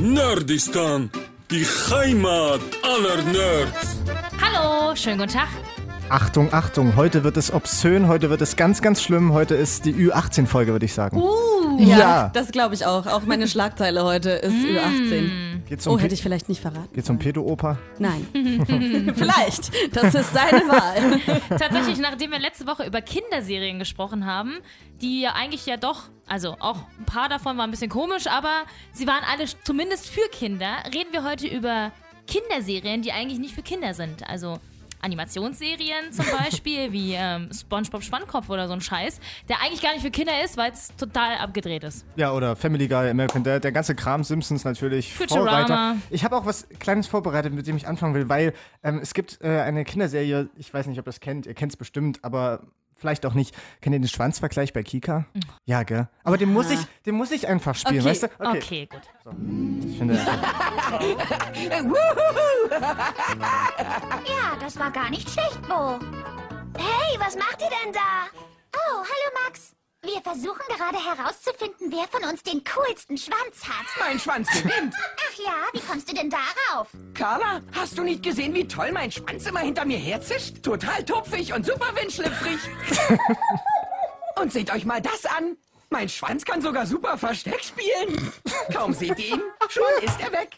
Nerdistan, die Heimat aller Nerds. Hallo, schönen guten Tag. Achtung, Achtung, heute wird es obszön, heute wird es ganz, ganz schlimm. Heute ist die Ü18-Folge, würde ich sagen. Uh, Ja, Ja. das glaube ich auch. Auch meine Schlagzeile heute ist Ü18. Geht's um, Oh, Pe- hätte ich vielleicht nicht verraten. geht's um Pedo-Oper? Nein. vielleicht. Das ist seine Wahl. tatsächlich, nachdem wir letzte Woche über Kinderserien gesprochen haben, die ja eigentlich ja doch, also auch ein paar davon waren ein bisschen komisch, aber sie waren alle zumindest für Kinder, reden wir heute über Kinderserien, die eigentlich nicht für Kinder sind. Also Animationsserien zum Beispiel, wie ähm, SpongeBob Schwannkopf oder so ein Scheiß, der eigentlich gar nicht für Kinder ist, weil es total abgedreht ist. Ja, oder Family Guy, American Dad, der ganze Kram, Simpsons natürlich. Futurama. Vorreiter. Ich habe auch was Kleines vorbereitet, mit dem ich anfangen will, weil ähm, es gibt äh, eine Kinderserie, ich weiß nicht, ob ihr es kennt, ihr kennt es bestimmt, aber vielleicht auch nicht. Kennt ihr den Schwanzvergleich bei Kika? Ja, gell? Aber den muss ich, den muss ich einfach spielen, Okay, weißt du? Okay, gut. Ich finde, Ja, das war gar nicht schlecht, Bo. Hey, was macht ihr denn da? Oh, hallo Max. Wir versuchen gerade herauszufinden, wer von uns den coolsten Schwanz hat. Mein Schwanz gewinnt. Ach ja, wie kommst du denn darauf? Carla, hast du nicht gesehen, wie toll mein Schwanz immer hinter mir herzischt? Total tupfig und super windschlüpfrig. und seht euch mal das an. Mein Schwanz kann sogar super Versteck spielen. Kaum seht ihr ihn, schon ist er weg.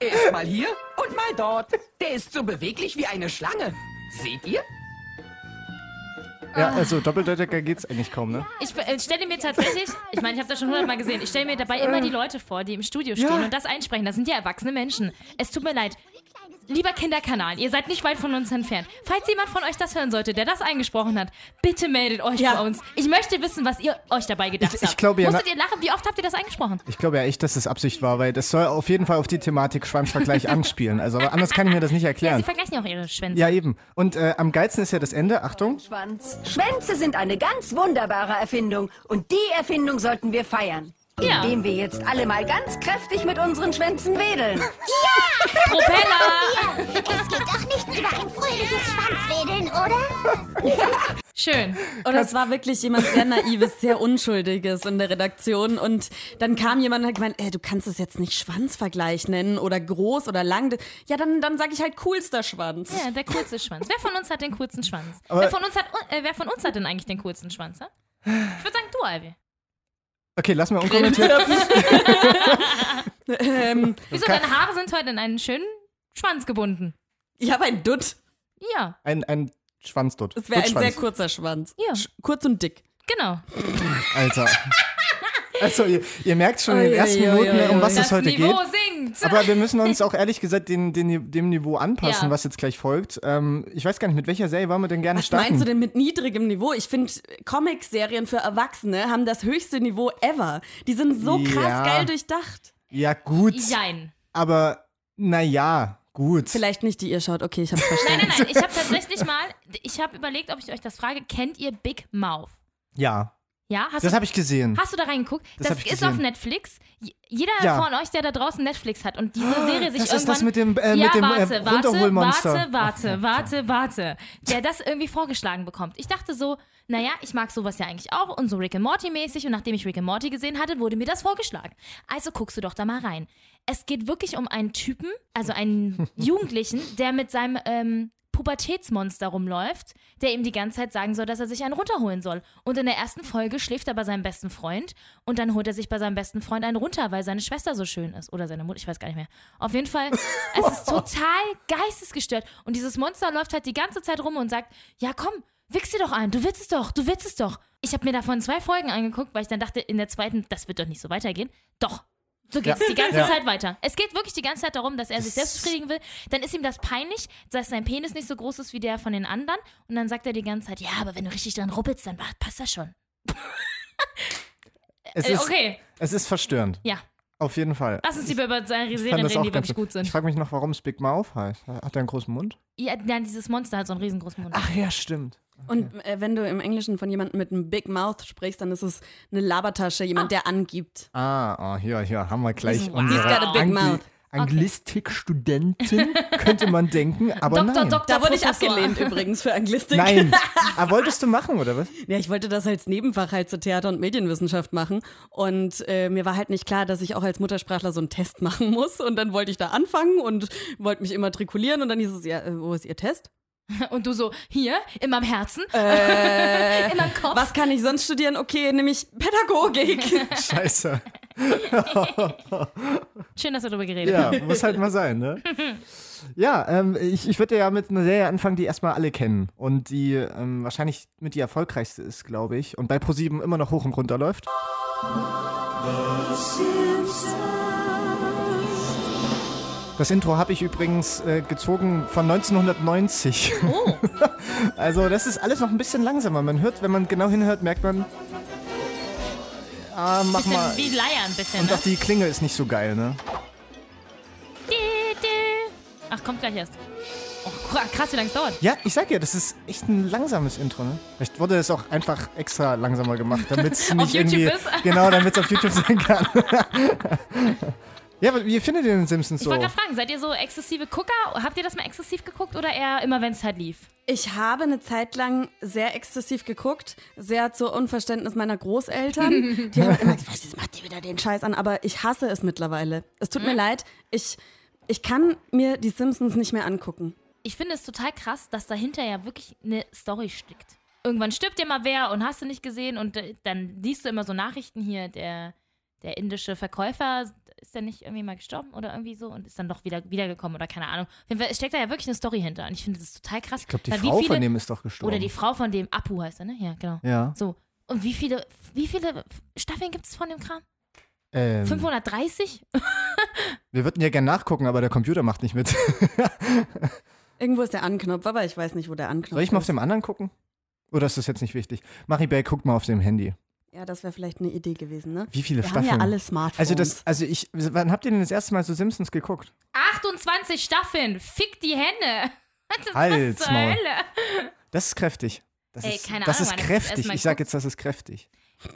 Er ist mal hier und mal dort. Der ist so beweglich wie eine Schlange. Seht ihr? Ja, also Doppeldecker geht's eigentlich kaum, ne? Ich äh, stelle mir tatsächlich, ich meine, ich habe das schon hundertmal gesehen, ich stelle mir dabei immer die Leute vor, die im Studio stehen und das einsprechen. Das sind ja erwachsene Menschen. Es tut mir leid. Lieber Kinderkanal, ihr seid nicht weit von uns entfernt. Falls jemand von euch das hören sollte, der das eingesprochen hat, bitte meldet euch Ja. bei uns. Ich möchte wissen, was ihr euch dabei gedacht Ich- ich habt. glaube ja, Musstet ihr lachen? Wie oft habt ihr das eingesprochen? Ich glaube ja echt, dass es Absicht war, weil das soll auf jeden Fall auf die Thematik Schwanzvergleich anspielen. Also aber anders kann ich mir das nicht Sie erklären. vergleichen ja auch ihre Schwänze. Ja, eben. Und äh, am geilsten ist ja das Ende. Achtung. Schwanz. Schwänze sind eine ganz wunderbare Erfindung und die Erfindung sollten wir feiern. Ja. Indem wir jetzt alle mal ganz kräftig mit unseren Schwänzen wedeln. Propeller! Es geht doch nichts über ein fröhliches Schwanzwedeln, oder? Schön. Und es war wirklich jemand sehr naives, sehr unschuldiges in der Redaktion. Und dann kam jemand und hat gemeint, ey, du kannst es jetzt nicht Schwanzvergleich nennen oder groß oder lang. Ja, dann, dann sage ich halt coolster Schwanz. Ja, der coolste Schwanz. Wer von uns hat den coolsten Schwanz? Wer von, uns hat, äh, wer von uns hat denn eigentlich den coolsten Schwanz? hä? Ich würde sagen, du, Alvi. Okay, lass mal unkommentiert. ähm, Wieso, deine Haare sind heute in einen schönen Schwanz gebunden. ich habe einen Dutt. Ja, Ein, ein Schwanzdut. Das wäre ein sehr kurzer Schwanz. Ja. Sch kurz und dick. genau. Alter. Also, ihr, ihr merkt schon in den ersten Minuten, um was Das es heute Niveau geht. Sinkt. Aber wir müssen uns auch ehrlich gesagt den, den, dem Niveau anpassen, Ja. was jetzt gleich folgt. Ähm, ich weiß gar nicht, mit welcher Serie wollen wir denn gerne Was starten? meinst du denn mit niedrigem Niveau? Ich finde, Comic-Serien für Erwachsene haben das höchste Niveau ever. Die sind so krass Ja. geil durchdacht. Ja, gut. Jein. Aber, naja, gut. Vielleicht nicht, die ihr schaut. Okay, ich hab's Nein, verstanden. nein, nein. Ich habe tatsächlich mal, ich habe überlegt, ob ich euch das frage. Kennt ihr Big Mouth? Ja, Ja, hast das habe ich gesehen. Hast du da reingeguckt? Das Das, ist auf Netflix. Jeder Ja. von euch, der da draußen Netflix hat und diese Serie sich das irgendwann... ist das mit dem, äh, ja, mit dem warte, äh, warte, warte, warte, warte, warte. Der das irgendwie vorgeschlagen bekommt. Ich dachte so, naja, ich mag sowas ja eigentlich auch und so Rick and Morty mäßig und nachdem ich Rick and Morty gesehen hatte, wurde mir das vorgeschlagen. Also guckst du doch da mal rein. Es geht wirklich um einen Typen, also einen Jugendlichen, der mit seinem ähm, Pubertätsmonster rumläuft, der ihm die ganze Zeit sagen soll, dass er sich einen runterholen soll. Und in der ersten Folge schläft er bei seinem besten Freund und dann holt er sich bei seinem besten Freund einen runter, weil seine Schwester so schön ist. Oder seine Mutter, ich weiß gar nicht mehr. Auf jeden Fall, es ist total geistesgestört. Und dieses Monster läuft halt die ganze Zeit rum und sagt, ja komm, wichs dir doch ein, du willst es doch, du willst es doch. Ich habe mir davon zwei Folgen angeguckt, weil ich dann dachte, in der zweiten, das wird doch nicht so weitergehen. Doch. So geht's Ja. die ganze Ja. Zeit weiter. Es geht wirklich die ganze Zeit darum, dass er sich selbst befriedigen will. Dann ist ihm das peinlich, dass sein Penis nicht so groß ist wie der von den anderen. Und dann sagt er die ganze Zeit, ja, aber wenn du richtig dran ruppelst, dann passt das schon. Es Äh, ist, okay, es ist verstörend. ja. Auf jeden Fall. Lass uns lieber über seine Ich Serien das reden, die wirklich gut Ich sind. frage mich noch, warum es Big Mouth heißt. Hat er einen großen Mund? Ja, nein, dieses Monster hat so einen riesengroßen Mund. Ach ja, stimmt. Und äh, wenn du im Englischen von jemandem mit einem Big Mouth sprichst, dann ist es eine Labertasche, jemand, der angibt. Ah, oh, hier, hier haben wir gleich Wow. unsere got a big Angli mouth. Anglistikstudentin, könnte man denken, aber Doktor, nein. Doktor, Da wurde ich abgelehnt übrigens für Anglistik. Nein. Aber wolltest du machen, oder was? Ja, ich wollte das als Nebenfach halt zu Theater- und Medienwissenschaft machen. Und äh, mir war halt nicht klar, dass ich auch als Muttersprachler so einen Test machen muss. Und dann wollte ich da anfangen und wollte mich immatrikulieren. Und dann hieß es, ja, äh, wo ist Ihr Test? Und du so, hier, in meinem Herzen, Äh, in meinem Kopf. was kann ich sonst studieren? Okay, nämlich Pädagogik. Scheiße. Schön, dass wir darüber geredet Ja, haben. muss halt mal sein, ne? Ja, ähm, ich, ich würde ja mit einer Serie anfangen, die erstmal alle kennen und die ähm, wahrscheinlich mit die erfolgreichste ist, glaube ich. Und bei ProSieben immer noch hoch und runter läuft. Das Intro habe ich übrigens äh, gezogen von 1990. Oh, Also das ist alles noch ein bisschen langsamer. Man hört, wenn man genau hinhört, merkt man, ah, mach bisschen mal. wie Leier ein bisschen, Und ne? auch die Klinge ist nicht so geil, ne? Ach, kommt gleich erst. Oh, krass, wie lange es dauert. Ja, ich sag ja, das ist echt ein langsames Intro, ne? Vielleicht wurde es auch einfach extra langsamer gemacht, damit es nicht YouTube irgendwie. ist. Genau, damit es auf YouTube sein kann. ja, aber wie findet ihr den Simpsons Ich so? wollte gerade fragen, seid ihr so exzessive Gucker? Habt ihr das mal exzessiv geguckt oder eher immer, wenn es halt lief? Ich habe eine Zeit lang sehr exzessiv geguckt, sehr zu Unverständnis meiner Großeltern. Die haben immer gesagt, was macht ihr wieder den Scheiß an? Aber ich hasse es mittlerweile. Es tut mir leid, ich, ich kann mir die Simpsons nicht mehr angucken. Ich finde es total krass, dass dahinter ja wirklich eine Story steckt. Irgendwann stirbt dir mal wer und hast du nicht gesehen und äh, dann liest du immer so Nachrichten hier, der, der indische Verkäufer, ist der nicht irgendwie mal gestorben oder irgendwie so und ist dann doch wieder wiedergekommen oder keine Ahnung. Auf jeden Fall steckt da ja wirklich eine Story hinter und ich finde das total krass. ich glaube, die Frau viele, von dem ist doch gestorben. Oder die Frau von dem, Apu heißt er, ne? Ja, genau. Ja. So. Und wie viele, wie viele Staffeln gibt es von dem Kram? Ähm, 530? wir würden ja gerne nachgucken, aber der Computer macht nicht mit. Irgendwo ist der Anknopf, aber ich weiß nicht, wo der Anknopf Soll ich mal auf ist. dem anderen gucken? Oder ist das jetzt nicht wichtig? Maribel, guck mal auf dem Handy. Ja, das wäre vielleicht eine Idee gewesen, ne? Wie viele Wir Staffeln? haben ja alle Smartphones. also das, also ich, wann habt ihr denn das erste Mal so Simpsons geguckt? 28 Staffeln! Fick die Hände! Was Halt's zur Maul. Hölle? Das ist kräftig. Das Ey, ist, keine das Ahnung, ist das kräftig. Ich sag jetzt, das ist kräftig.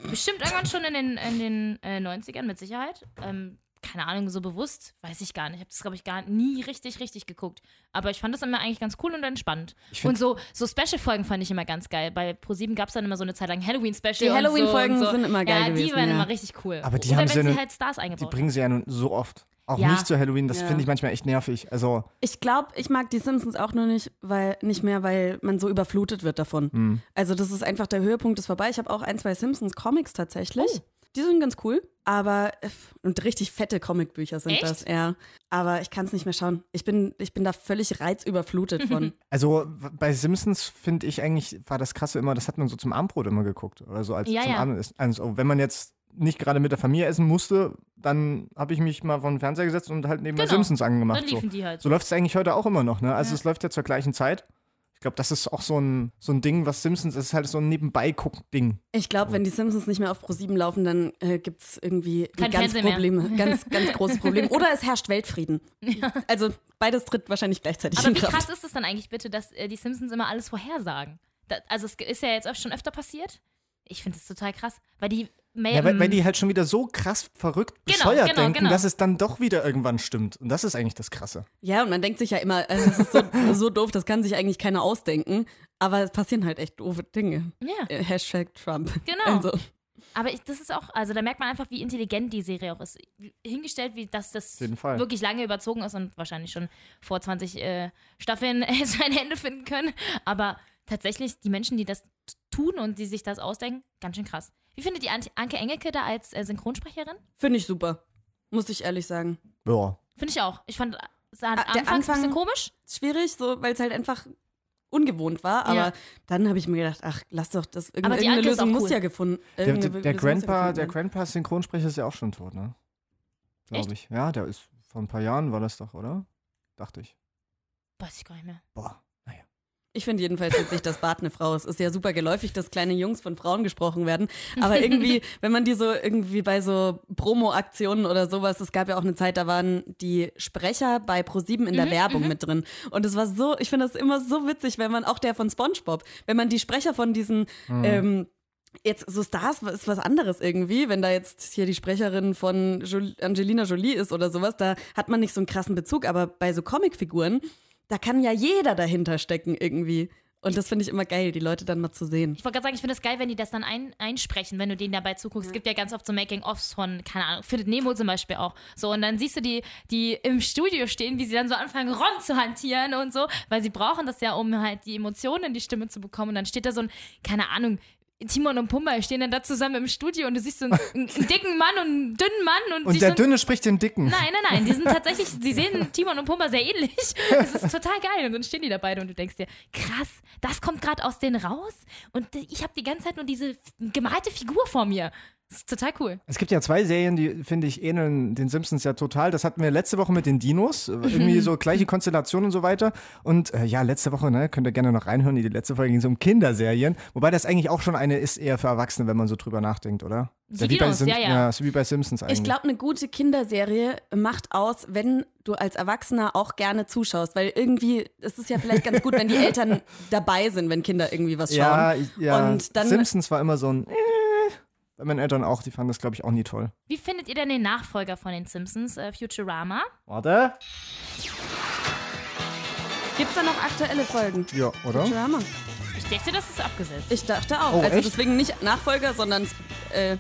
Bestimmt irgendwann schon in den, in den äh, 90ern, mit Sicherheit. Ähm, keine Ahnung, so bewusst, weiß ich gar nicht. Ich habe das, glaube ich, gar nie richtig, richtig geguckt. Aber ich fand das immer eigentlich ganz cool und entspannt. Und so, so Special-Folgen fand ich immer ganz geil. Bei ProSieben gab es dann immer so eine Zeit lang Halloween-Special. Die Halloween-Folgen so so. sind immer geil ja, gewesen, die waren ja. immer richtig cool. Aber die Oder haben wenn sie eine- halt Stars Die eingebaut bringen sie ja nun so oft. Auch Ja. nicht zu Halloween. Das Ja. finde ich manchmal echt nervig. Also, Ich glaube, ich mag die Simpsons auch nur nicht, weil nicht mehr, weil man so überflutet wird davon. hm. Also das ist einfach der Höhepunkt ist vorbei. Ich habe auch ein, zwei Simpsons Comics tatsächlich. Oh. Die sind ganz cool, aber äh, und richtig fette Comicbücher sind Echt? das, ja. Aber ich kann es nicht mehr schauen. Ich bin, ich bin da völlig reizüberflutet von. also bei Simpsons finde ich eigentlich, war das krasse immer, das hat man so zum Abendbrot immer geguckt. Oder so als Ja, zum ja. Abendessen. Also, wenn man jetzt nicht gerade mit der Familie essen musste, dann habe ich mich mal vor den Fernseher gesetzt und halt neben Genau. Simpsons angemacht. Dann So, liefen die halt. so läuft es eigentlich heute auch immer noch. Ne? Also Ja. es läuft ja zur gleichen Zeit. Ich glaube, das ist auch so ein, so ein Ding, was Simpsons ist, halt so ein Nebenbei-Guck-Ding. Ich glaube, wenn die Simpsons nicht mehr auf Pro7 laufen, dann äh, gibt es irgendwie Kein ganz Fernsehen mehr. Probleme, ganz, ganz große Probleme. Oder es herrscht Weltfrieden. Also beides tritt wahrscheinlich gleichzeitig Aber in wie Kraft. krass ist es dann eigentlich bitte, dass äh, die Simpsons immer alles vorhersagen? Da, also es ist ja jetzt auch schon öfter passiert. Ich finde es total krass, weil die mehr, Ja, weil, weil die halt schon wieder so krass verrückt Genau, bescheuert genau, denken, genau. dass es dann doch wieder irgendwann stimmt. Und das ist eigentlich das Krasse. Ja, und man denkt sich ja immer, äh, das ist so, so doof, das kann sich eigentlich keiner ausdenken. Aber es passieren halt echt doofe Dinge. ja. Äh, Hashtag Trump. Genau. Also, Aber ich, das ist auch, also da merkt man einfach, wie intelligent die Serie auch ist. Hingestellt, wie dass das wirklich lange überzogen ist und wahrscheinlich schon vor 20 äh, Staffeln hätte ein Ende finden können. Aber tatsächlich, die Menschen, die das tun und die sich das ausdenken, ganz schön krass. Wie findet ihr Ant- Anke Engelke da als äh, Synchronsprecherin? Finde ich super. Muss ich ehrlich sagen. Ja. Finde ich auch. Ich fand, es war Ah, der anfangs ein bisschen Anfang- komisch. Schwierig, so, weil es halt einfach ungewohnt war. Aber Ja. dann habe ich mir gedacht, ach, lass doch das. Irgend, Aber die irgendeine Lösung auch muss cool. ja gefunden Der, irgendeine der, der Lösung ja Grandpa, gefunden der werden. Grandpa Synchronsprecher ist ja auch schon tot, ne? Glaube ich. Ja, der ist vor ein paar Jahren war das doch, oder? Dachte ich. Weiß ich gar nicht mehr. Boah. Ich finde jedenfalls witzig, dass Bart eine Frau ist. Ist ja super geläufig, dass kleine Jungs von Frauen gesprochen werden. Aber irgendwie, wenn man die so irgendwie bei so Promo-Aktionen oder sowas, es gab ja auch eine Zeit, da waren die Sprecher bei ProSieben in der Werbung mit drin. Und es war so, ich finde das immer so witzig, wenn man auch der von SpongeBob, wenn man die Sprecher von diesen ähm, Jetzt, so Stars ist was anderes irgendwie, wenn da jetzt hier die Sprecherin von Angelina Jolie ist oder sowas, da hat man nicht so einen krassen Bezug, aber bei so Comicfiguren, da kann ja jeder dahinter stecken irgendwie. Und das finde ich immer geil, die Leute dann mal zu sehen. Ich wollte gerade sagen, ich finde es geil, wenn die das dann ein, einsprechen, wenn du denen dabei zuguckst. Es gibt ja ganz oft so Making-ofs von, keine Ahnung, Findet Nemo zum Beispiel auch. So, und dann siehst du die, die im Studio stehen, wie sie dann so anfangen, Ron zu hantieren und so, weil sie brauchen das ja, um halt die Emotionen in die Stimme zu bekommen. Und dann steht da so ein, keine Ahnung, Timon und Pumba stehen dann da zusammen im Studio und du siehst so einen, einen dicken Mann und einen dünnen Mann und, Und der so Dünne spricht den Dicken. Nein, nein, nein, die sind tatsächlich, sie sehen Timon und Pumba sehr ähnlich. Das ist total geil. Und dann stehen die da beide und du denkst dir, krass, das kommt gerade aus denen raus und ich habe die ganze Zeit nur diese gemalte Figur vor mir. Das ist total cool. Es gibt ja zwei Serien, die, finde ich, ähneln den Simpsons ja total. Das hatten wir letzte Woche mit den Dinos. Irgendwie so gleiche Konstellation und so weiter. Und äh, ja, letzte Woche, ne, könnt ihr gerne noch reinhören. Die letzte Folge ging so um Kinderserien. Wobei das eigentlich auch schon eine ist eher für Erwachsene, wenn man so drüber nachdenkt, oder? Die wie bei Dinos, Sim- ja, ja. ja. Ist wie bei Simpsons eigentlich. Ich glaube, eine gute Kinderserie macht aus, wenn du als Erwachsener auch gerne zuschaust, weil irgendwie ist es ja vielleicht ganz gut, wenn die Eltern dabei sind, wenn Kinder irgendwie was schauen. ja, ja. Und dann Simpsons war immer so ein. Bei meinen Eltern auch, die fanden das, glaube ich, auch nie toll. Wie findet ihr denn den Nachfolger von den Simpsons, äh, Futurama? Warte. gibt es da noch aktuelle Folgen. Ja, oder? Drama. Ich dachte, das ist abgesetzt. Ich dachte auch. Oh, also echt? deswegen nicht Nachfolger, sondern äh,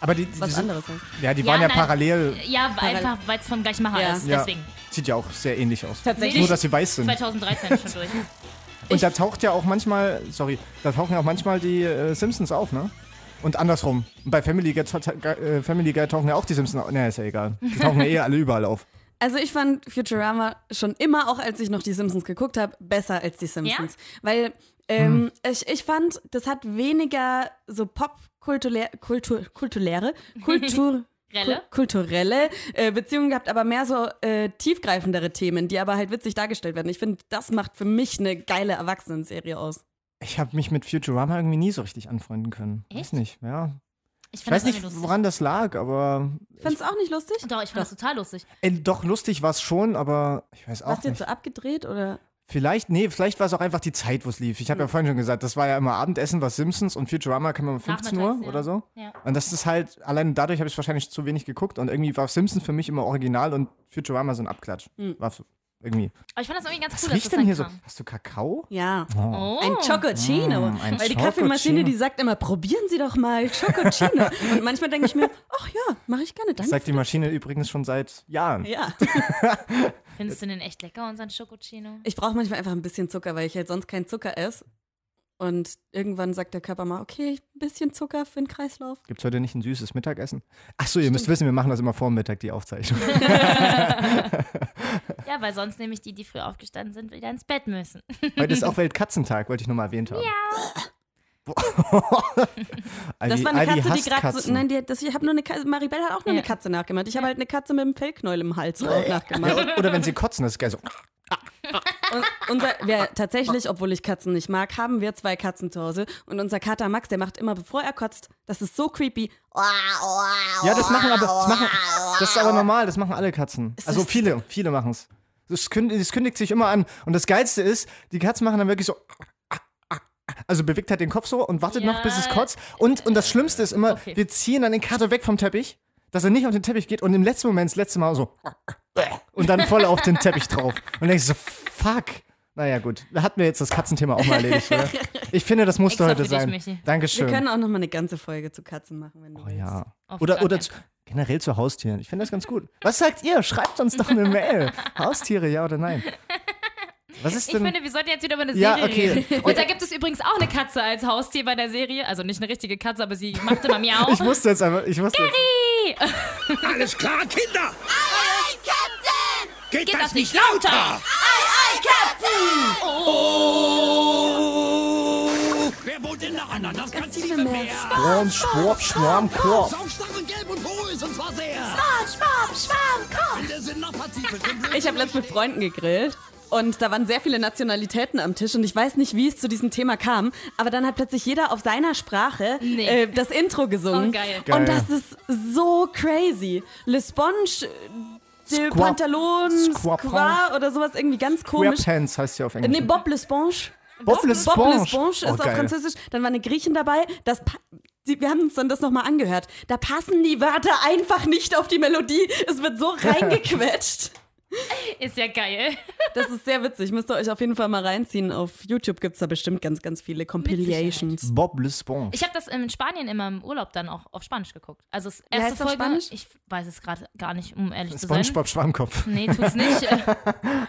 Aber die, die was sind, anderes. Halt. Ja, die Ja, waren ja nein. parallel. Ja, einfach, weil es vom gleichen Macher Ja. ist. Ja, Deswegen. sieht ja auch sehr ähnlich aus. Tatsächlich. Nur, dass sie weiß sind. 2013 schon durch. Und da taucht ja auch manchmal, sorry, da tauchen ja auch manchmal die äh, Simpsons auf, ne? Und andersrum. Und bei Family Guy, äh, Family Guy tauchen ja auch die Simpsons auf. Ne, ist ja egal. Die tauchen ja eh alle überall auf. Also ich fand Futurama schon immer, auch als ich noch die Simpsons geguckt habe, besser als die Simpsons. Weil ähm, ich, ich fand, das hat weniger so popkulturelle, Kultur, kulturelle, Kultur, Relle? Kul- kulturelle äh, Beziehungen gehabt, aber mehr so äh, tiefgreifendere Themen, die aber halt witzig dargestellt werden. Ich finde, das macht für mich eine geile Erwachsenenserie aus. Ich habe mich mit Futurama irgendwie nie so richtig anfreunden können. Weiß Echt? nicht, ja. Ich Ich fand weiß nicht, woran das lag, aber. Fand's auch nicht lustig? Doch, ich fand das total lustig. Ey, doch, lustig war es schon, aber ich weiß auch Warst du jetzt nicht. so abgedreht oder? Vielleicht, nee, vielleicht war es auch einfach die Zeit, wo es lief. Ich habe ja vorhin schon gesagt, das war ja immer Abendessen, was Simpsons und Futurama kam um 15 Uhr ja. oder so. Ja. Und das ist halt, allein dadurch habe ich wahrscheinlich zu wenig geguckt und irgendwie war Simpsons für mich immer original und Futurama so ein Abklatsch. War so, irgendwie. Aber ich fand das irgendwie ganz Was cool, dass riecht das denn dann hier so? kam. Hast du Kakao? Ja. Oh. Ein Chococino. Mm, ein Weil die Chococino. Kaffeemaschine, die sagt immer, probieren Sie doch mal Chococino. Und manchmal denke ich mir, ach ja, mache ich gerne, danke. Sagt die Maschine übrigens schon seit Jahren. ja. Findest du den echt lecker, unseren Schokocino? Ich brauche manchmal einfach ein bisschen Zucker, weil ich halt sonst keinen Zucker esse. Und irgendwann sagt der Körper mal, okay, ein bisschen Zucker für den Kreislauf. Gibt es heute nicht ein süßes Mittagessen? Achso, ihr müsst wissen, wir machen das immer vor Mittag, die Aufzeichnung. Ja, weil sonst nämlich die, die früh aufgestanden sind, wieder ins Bett müssen. heute ist auch Weltkatzentag, wollte ich nur mal erwähnt haben. Ja. Das war eine Katze, die gerade so. Nein, die, das, ich habe nur eine Katze. Maribel hat auch nur Ja. eine Katze nachgemacht. Ich habe halt eine Katze mit einem Fellknäuel im Hals auch nachgemacht. ja, oder wenn sie kotzen, das ist geil so. Und unser, wir tatsächlich, obwohl ich Katzen nicht mag, haben wir zwei Katzen zu Hause. Und unser Kater Max, der macht immer, bevor er kotzt, das ist so creepy. Ja, das machen aber, das, machen, das ist aber normal, das machen alle Katzen. Also viele, viele machen es. Das kündigt, das kündigt sich immer an. Und das Geilste ist, die Katzen machen dann wirklich so. Also bewegt halt den Kopf so und wartet Ja. noch, bis es kotzt. Und, und das Schlimmste ist immer, Okay. wir ziehen dann den Kater weg vom Teppich, dass er nicht auf den Teppich geht und im letzten Moment, das letzte Mal so. Und dann voll auf den Teppich drauf. Und denkst so, fuck. Naja, gut. Da hatten wir jetzt das Katzenthema auch mal erledigt, oder? Ich finde, das musste Extra heute für dich, sein. Michi. Wir Dankeschön. können auch noch mal eine ganze Folge zu Katzen machen, wenn du Oh willst. ja. Auf Oder, oder zu, generell zu Haustieren. Ich finde das ganz gut. Was sagt ihr? Schreibt uns doch eine Mail. Haustiere, ja oder nein? Was ist Ich denn? finde, wir sollten jetzt wieder über eine Ja, Serie okay. reden. Und da gibt es übrigens auch eine Katze als Haustier bei der Serie. Also nicht eine richtige Katze, aber sie macht immer Miau. ich wusste jetzt einfach, ich wusste jetzt, Alles klar, Kinder? Ei, Captain! Geht, Geht das nicht lauter? Ei, ei, Captain! Oh! Anderen? Das ganze liebe Meer. Schwarm, Schwarm, Schwarm, Korb. Saumstarre, gelb und ist und zwar sehr. Schwarm, schwarm, schwarm, und Ich habe letztens mit Freunden gegrillt. Und da waren sehr viele Nationalitäten am Tisch und ich weiß nicht, wie es zu diesem Thema kam, aber dann hat plötzlich jeder auf seiner Sprache Nee. äh, das Intro gesungen. Oh, geil. Geil. Und das ist so crazy. Le Sponge, äh, de Squap- Pantalon, Squapon. Squa oder sowas irgendwie ganz komisch. Pants heißt ja auf Englisch. Nee, Bob Le Sponge. Bob Le Sponge. Sponge Oh, ist auf geil. Französisch. Dann war eine Griechin dabei. Das wir haben uns dann das nochmal angehört. Da passen die Wörter einfach nicht auf die Melodie. Es wird so reingequetscht. Ist ja geil. Das ist sehr witzig. Müsst ihr euch auf jeden Fall mal reinziehen. Auf YouTube gibt es da bestimmt ganz, ganz viele Compilations. Bob Lisbon. Ich habe das in Spanien immer im Urlaub dann auch auf Spanisch geguckt. Also das erste heißt das Folge, Spanisch? ich weiß es gerade gar nicht, um ehrlich zu sein. SpongeBob Schwammkopf. Nee, tut's nicht.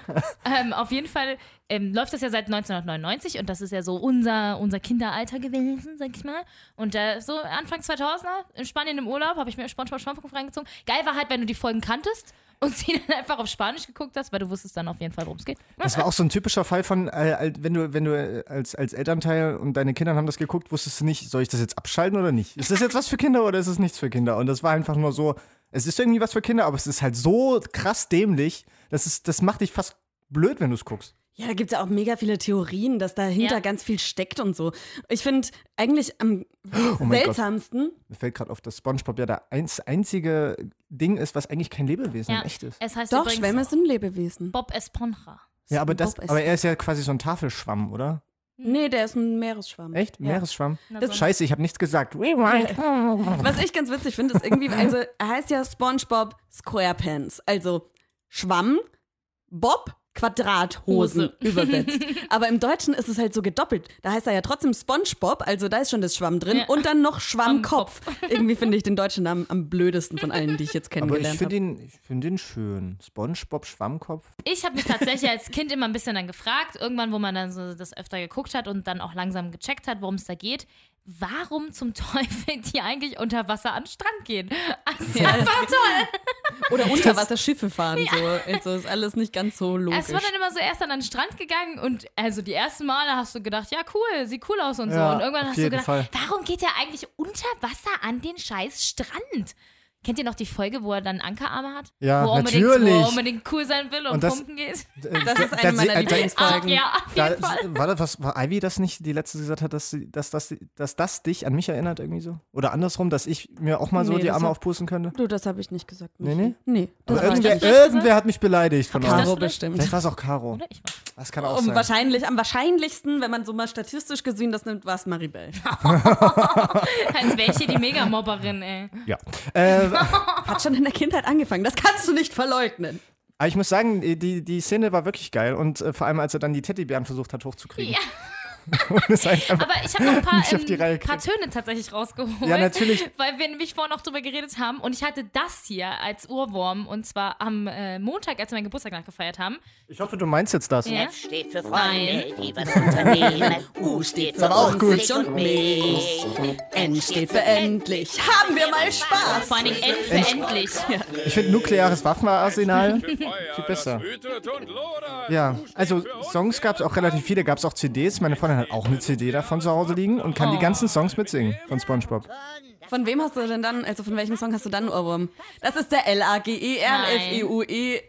ähm, auf jeden Fall ähm, läuft das ja seit 1999 und das ist ja so unser, unser Kinderalter gewesen, sag ich mal. Und äh, so Anfang 2000er in Spanien im Urlaub habe ich mir SpongeBob Schwammkopf reingezogen. Geil war halt, wenn du die Folgen kanntest und sie dann einfach auf Spanisch geguckt hast, weil du wusstest dann auf jeden Fall, worum es geht. Das war auch so ein typischer Fall von, äh, wenn du, wenn du äh, als, als Elternteil und deine Kinder haben das geguckt, wusstest du nicht, soll ich das jetzt abschalten oder nicht? Ist das jetzt was für Kinder oder ist es nichts für Kinder? Und das war einfach nur so, es ist irgendwie was für Kinder, aber es ist halt so krass dämlich, das, ist, das macht dich fast blöd, wenn du es guckst. Ja, da gibt es ja auch mega viele Theorien, dass dahinter Ja. ganz viel steckt und so. Ich finde eigentlich am Oh seltsamsten. Mir fällt gerade auf, dass Spongebob ja das eins, einzige Ding ist, was eigentlich kein Lebewesen Ja, echt ist. es heißt Doch, Schwämme sind Lebewesen. Bob Esponja. Ja, aber, das, aber er ist ja quasi so ein Tafelschwamm, oder? Nee, der ist ein Meeresschwamm. Echt? Ja. Meeresschwamm? Das-. Scheiße, ich habe nichts gesagt. Rewind. Was ich ganz witzig finde, ist irgendwie, also er heißt ja SpongeBob SquarePants. Also Schwamm, Bob, Quadrathosen Hose. übersetzt. Aber im Deutschen ist es halt so gedoppelt. Da heißt er ja trotzdem SpongeBob, also da ist schon das Schwamm drin. Ja. Und dann noch Schwammkopf. irgendwie finde ich den deutschen Namen am blödesten von allen, die ich jetzt ich kennengelernt finde habe. ich find ihn schön. Spongebob Schwammkopf. Ich habe mich tatsächlich als Kind immer ein bisschen dann gefragt, irgendwann, wo man dann so das öfter geguckt hat und dann auch langsam gecheckt hat, worum es da geht. Warum zum Teufel die eigentlich unter Wasser an den Strand gehen? Also Ja. einfach toll. Oder Unterwasserschiffe fahren. So. Also ist alles nicht ganz so logisch. Es war dann immer so erst an den Strand gegangen und also die ersten Male hast du gedacht, ja cool, sieht cool aus und so. Ja, Und irgendwann hast du gedacht, Fall. warum geht er eigentlich unter Wasser an den scheiß Strand? Kennt ihr noch die Folge, wo er dann Ankerarme hat? Ja, wo er natürlich. Wo er unbedingt cool sein will und, Und das- pumpen geht? das ist eine meiner da- Lieblingsfolgen. Ja, auf Da, jeden Fall. war das, was, war Ivy das nicht, die letzte gesagt hat, dass, dass, dass, dass das dich an mich erinnert irgendwie so? Oder andersrum, dass ich mir auch mal so Nee, die Arme hat- aufpusten könnte? Du, das habe ich nicht gesagt. Nee, Michi. nee? Nee, ich irgendwer, irgendwer hat mich beleidigt von Hab euch. Caro bestimmt. Vielleicht war es auch Caro. Oder ich war. Das kann auch Um sein. wahrscheinlich, am wahrscheinlichsten, wenn man so mal statistisch gesehen das nimmt, war es Maribel. Als wäre ich hier die Megamobberin, ey. Ja. Äh, Hat schon in der Kindheit angefangen. Das kannst du nicht verleugnen. aber ich muss sagen, die, die Szene war wirklich geil. Und äh, vor allem, als er dann die Teddybären versucht hat hochzukriegen. Ja. Aber ich habe noch ein paar, ähm, paar. Töne tatsächlich rausgeholt. Ja, natürlich. Weil wir nämlich vorhin auch drüber geredet haben. Und ich hatte das hier als Ohrwurm. Und zwar am äh, Montag, als wir meinen Geburtstag nachgefeiert haben. ich hoffe, du meinst jetzt das. Ja. F steht für Nein. Freunde, die was unternehmen. U steht für auch gut. dich und mich. N steht für endlich. Haben wir mal Spaß. Vor allen Dingen N für endlich. Ich finde nukleares Waffenarsenal viel besser. Ja, also Songs gab es auch relativ viele, gab es auch CDs. Meine Freundin hat auch eine CD davon zu Hause liegen und kann die ganzen Songs mitsingen von SpongeBob. Von wem hast du denn dann, also von welchem Song hast du dann einen Ohrwurm? Das ist der L-A-G-E-R-F-E-U-E.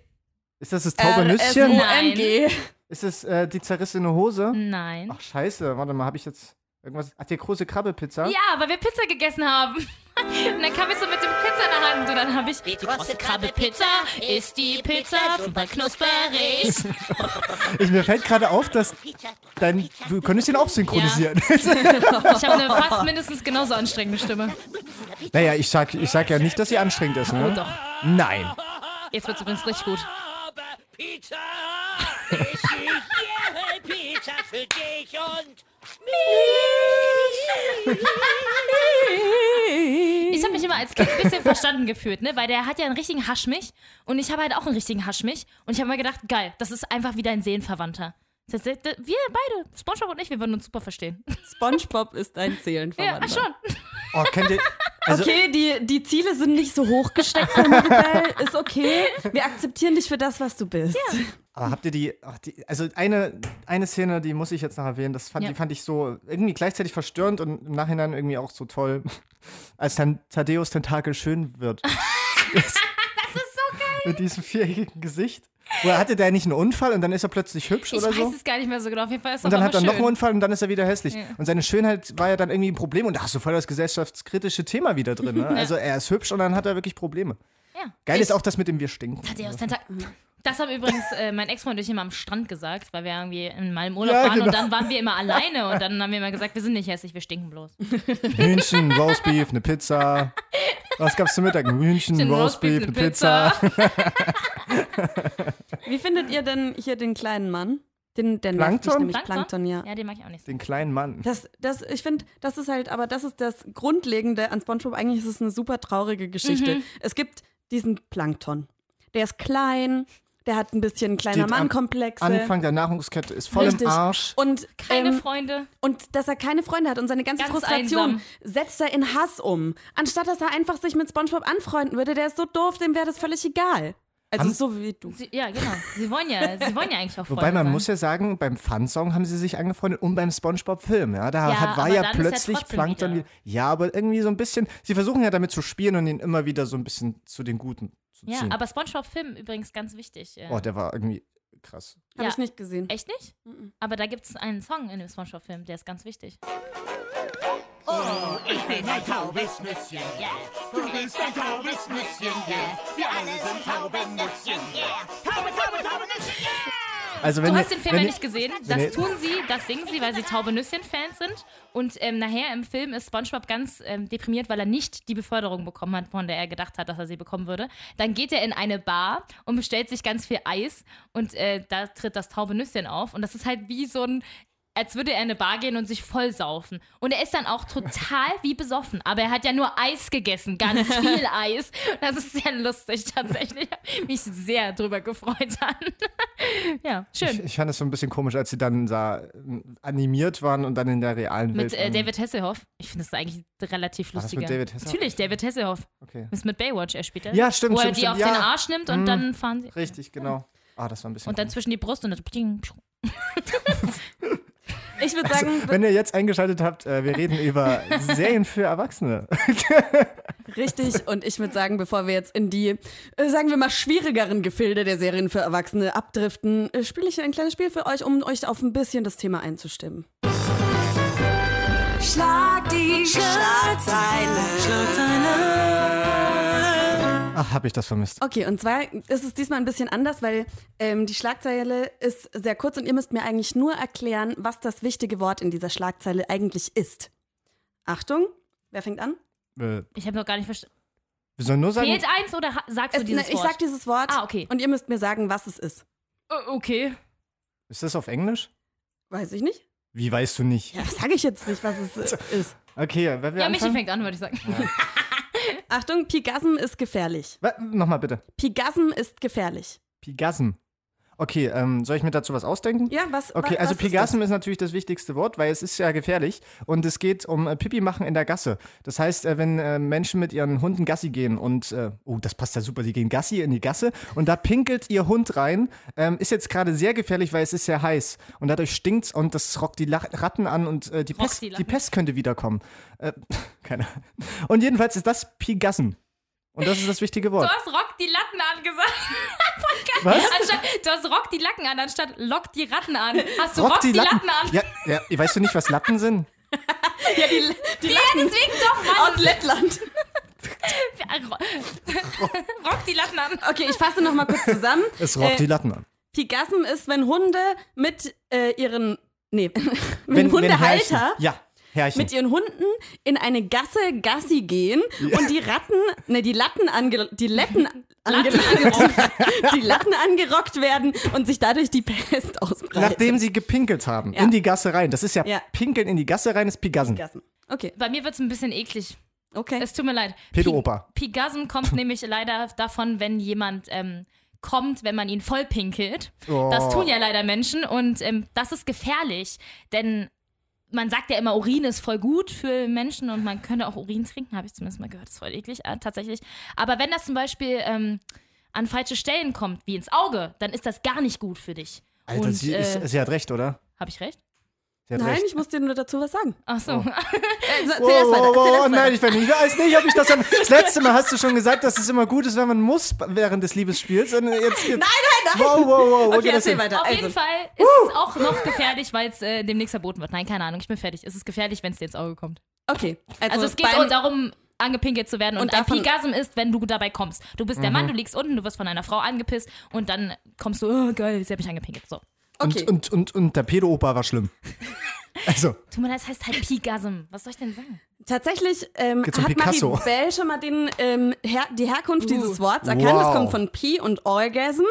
Ist das das taube Nüsschen? R-S-O-N-G. Ist es äh, die zerrissene Hose? Nein. Ach scheiße, warte mal, habe ich jetzt irgendwas? Ach, die große Krabbe-Pizza? Ja, weil wir Pizza gegessen haben. Und dann kam ich so mit dem Pizza in der Hand und dann habe ich die große Krabbe Pizza ist die Pizza super knusperig. Ich, mir fällt gerade auf, dass dein, du könntest ihn auch synchronisieren. Ich habe eine fast mindestens genauso anstrengende Stimme. naja, ich sag, ich sag ja nicht, dass sie anstrengend ist, ne? Oh, doch. Nein. Jetzt wird's übrigens richtig gut. Pizza, ich Pizza für dich und mich als Kind ein bisschen verstanden gefühlt, ne? Weil der hat ja einen richtigen Haschmich und ich habe halt auch einen richtigen Haschmich. Und ich habe mir gedacht, geil, das ist einfach wieder ein Seelenverwandter. Das heißt, wir beide, SpongeBob und ich, wir würden uns super verstehen. SpongeBob ist ein Ja, Seelenverwandter. schon. Oh, kennt ihr. Also, Okay, die, die Ziele sind nicht so hoch gesteckt. Ist okay. Wir akzeptieren dich für das, was du bist. Aber habt ihr die, ach, die also eine, eine Szene, die muss ich jetzt noch erwähnen, das fand, Ja. die fand ich so irgendwie gleichzeitig verstörend und im Nachhinein irgendwie auch so toll, als dann Thaddeus Tentakel schön wird. das ist so geil. Mit diesem viereckigen Gesicht. Oder hatte der nicht einen Unfall und dann ist er plötzlich hübsch Ich oder weiß so? es gar nicht mehr so genau. Auf jeden Fall ist Und dann hat er noch einen Unfall und dann ist er wieder hässlich. Ja. Und seine Schönheit war ja dann irgendwie ein Problem und da hast du voll das gesellschaftskritische Thema wieder drin. Ne? Also er ist hübsch und dann hat er wirklich Probleme. Ja. Geil ich, ist auch das mit dem Wir stinken. Thaddeus Tentakel. Das haben übrigens äh, mein Ex-Freund und ich immer am Strand gesagt, weil wir irgendwie in meinem Urlaub Ja, waren und genau. dann waren wir immer alleine und dann haben wir immer gesagt, wir sind nicht hässlich, wir stinken bloß. Hühnchen, Roastbeef, eine Pizza. Was gab's zum Mittag? Hühnchen, Roastbeef, eine Pizza. Wie findet ihr denn hier den kleinen Mann? Den, der Plankton? nämlich Plankton, ja. Ja, den mag ich auch nicht. so. Den kleinen Mann. Das, das, ich finde, das ist halt, aber das ist das Grundlegende an SpongeBob. Eigentlich ist es eine super traurige Geschichte. Mhm. Es gibt diesen Plankton. Der ist klein, der hat ein bisschen kleiner Mann-Komplexe. Anfang der Nahrungskette ist voll Richtig. im Arsch. Und, Keine ähm, Freunde. und dass er keine Freunde hat und seine ganze Ganz Frustration einsam. setzt er in Hass um. Anstatt dass er einfach sich mit SpongeBob anfreunden würde, der ist so doof, dem wäre das völlig egal. Also Haben- so wie du. Sie, ja, genau. Sie wollen ja, sie wollen ja eigentlich auch Freunde Wobei man sein. muss ja sagen, beim Fun-Song haben sie sich angefreundet und beim Spongebob-Film. Ja, da Ja, hat, war ja plötzlich Plankton. wieder- Ja, aber irgendwie so ein bisschen. Sie versuchen ja damit zu spielen und ihn immer wieder so ein bisschen zu den Guten zu Ja, ziehen. aber SpongeBob-Film übrigens ganz wichtig. äh, oh, der war irgendwie krass. Habe Ja. ich nicht gesehen. Echt nicht? Aber da gibt es einen Song in dem SpongeBob-Film, der ist ganz wichtig. Ich bin ein taubes Nüsschen, yeah. Du bist ein taubes Nüsschen, yeah. Wir alle sind taube Nüsschen, yeah. Taube, taube, taube Nüsschen, yeah. Also wenn Du ihr, hast den Film ja nicht gesehen. Das tun sie, das singen sie, weil sie Taube Nüsschen-Fans sind. Und ähm, nachher im Film ist SpongeBob ganz ähm, deprimiert, weil er nicht die Beförderung bekommen hat, von der er gedacht hat, dass er sie bekommen würde. Dann geht er in eine Bar und bestellt sich ganz viel Eis und äh, da tritt das Taube Nüsschen auf. Und das ist halt wie so ein als würde er in eine Bar gehen und sich voll saufen. Und er ist dann auch total wie besoffen. Aber er hat ja nur Eis gegessen, ganz viel Eis. Das ist sehr lustig tatsächlich. Mich sehr drüber gefreut dann. ja, schön. Ich, ich fand es so ein bisschen komisch, als sie dann da äh, animiert waren und dann in der realen Mit Welt. äh, ähm, David Hasselhoff. Ich finde das eigentlich relativ lustiger. mit David Hasselhoff? Natürlich, David Hasselhoff. Okay. Das ist mit Baywatch, er spielt. Ja, stimmt, Wo er stimmt, die stimmt, auf ja. den Arsch nimmt und Mhm. dann fahren sie. Richtig, genau. Ah, das war ein bisschen. Und dann komisch. zwischen die Brust und dann. Ich würde sagen, Wenn ihr jetzt eingeschaltet habt, äh, wir reden über Serien für Erwachsene. Richtig, und ich würde sagen, bevor wir jetzt in die, äh, sagen wir mal, schwierigeren Gefilde der Serien für Erwachsene abdriften, äh, spiele ich ein kleines Spiel für euch, um euch auf ein bisschen das Thema einzustimmen. Schlag die Ach, hab ich das vermisst. Okay, und zwar ist es diesmal ein bisschen anders, weil ähm, die Schlagzeile ist sehr kurz und ihr müsst mir eigentlich nur erklären, was das wichtige Wort in dieser Schlagzeile eigentlich ist. Achtung, wer fängt an? Äh, Ich habe noch gar nicht verstanden. wir sollen nur sagen. Fehlt eins oder sagst du Es, dieses ne, ich Wort? sag dieses Wort Ah, okay. und ihr müsst mir sagen, was es ist. Äh, okay. Ist das auf Englisch? Weiß ich nicht. Wie weißt du nicht? Ja, sage ich jetzt nicht, was es ist. Okay, wer will Ja, Michi anfangen? fängt an, würde ich sagen. Achtung, Pigasm ist gefährlich. Nochmal bitte. Pigasm ist gefährlich. Pigasm. Okay, ähm, soll ich mir dazu was ausdenken? Ja, was? Okay, also was Pigasm ist ist, natürlich das wichtigste Wort, weil es ist ja gefährlich und es geht um äh, Pipi machen in der Gasse. Das heißt, äh, wenn äh, Menschen mit ihren Hunden Gassi gehen und, äh, oh, das passt ja super, sie gehen Gassi in die Gasse und da pinkelt ihr Hund rein, ähm, ist jetzt gerade sehr gefährlich, weil es ist sehr heiß und dadurch stinkt's und das rockt die La Ratten an und äh, die, Pest, die die. Pest könnte wiederkommen. Äh, keine Ahnung. Und jedenfalls ist das Pigasm. Und das ist das wichtige Du Wort. hast Rock die Latten angesagt. Was? Anstatt, du hast Rock die Lacken an, anstatt Lock die Ratten an. Hast du Rock Rock, die Latten, an? Ja, ja, weißt du nicht, was Latten sind? Ja, die, die Ja, deswegen doch, Mann. aus Lettland. Rock die Latten an. Okay, ich fasse noch mal kurz zusammen. Es rockt Äh, die Latten an. Pigasm ist, wenn Hunde mit äh, ihren, nee, wenn, Wenn- wenn Hundehalter Herrchen- Ja, Herrchen. mit ihren Hunden in eine Gasse Gassi gehen und die Ratten, ne, die Latten ange, die Letten ange, die Latten angerockt werden und sich dadurch die Pest ausbreitet. Nachdem sie gepinkelt haben, Ja. in die Gasse rein. Das ist ja, Ja. Pinkeln in die Gasse rein, ist Pigassen. Pigasm. Okay, Bei mir wird es ein bisschen eklig. okay. Es tut mir leid. Pedo-Opa. Pi- Pigasm kommt nämlich leider davon, wenn jemand ähm, kommt, wenn man ihn voll pinkelt. Oh. Das tun ja leider Menschen und ähm, das ist gefährlich, denn man sagt ja immer, Urin ist voll gut für Menschen und man könnte auch Urin trinken, habe ich zumindest mal gehört. Das ist voll eklig, äh, tatsächlich. Aber wenn das zum Beispiel ähm, an falsche Stellen kommt, wie ins Auge, dann ist das gar nicht gut für dich. Alter, und, sie, äh, ist, sie hat recht, oder? habe ich recht? Nein, recht. ich muss dir nur dazu was sagen. Ach so. Äh, so, Oh, erst weiter, oh, oh, nein, ich weiß nicht. Ich weiß nicht, ob ich das dann. Das letzte Mal hast du schon gesagt, dass es immer gut ist, wenn man muss während des Liebesspiels. Und jetzt, jetzt, Nein, nein, nein. Wow, wow, wow. wo Okay, erzähl hin? weiter. Auf also, jeden Fall ist es auch noch gefährlich, weil es äh, demnächst verboten wird. Nein, keine Ahnung, ich bin fertig. Es ist gefährlich, wenn es dir ins Auge kommt. Okay, also, Also es geht darum, angepinkelt zu werden. Und, Und ein Pigasm ist, wenn du dabei kommst. Du bist Mhm. der Mann, du liegst unten, du wirst von einer Frau angepisst und dann kommst du, oh, geil, sie hat mich angepinkelt. So. Okay. Und, und, und, und der Pedo-Opa war schlimm. Also, Tut mir leid, es heißt halt Pigasm. Was soll ich denn sagen? Tatsächlich ähm, hat Picasso? Maribel schon mal den, ähm, her die Herkunft Uh. dieses Worts erkannt. Wow. Es kommt von Pi und Orgasm.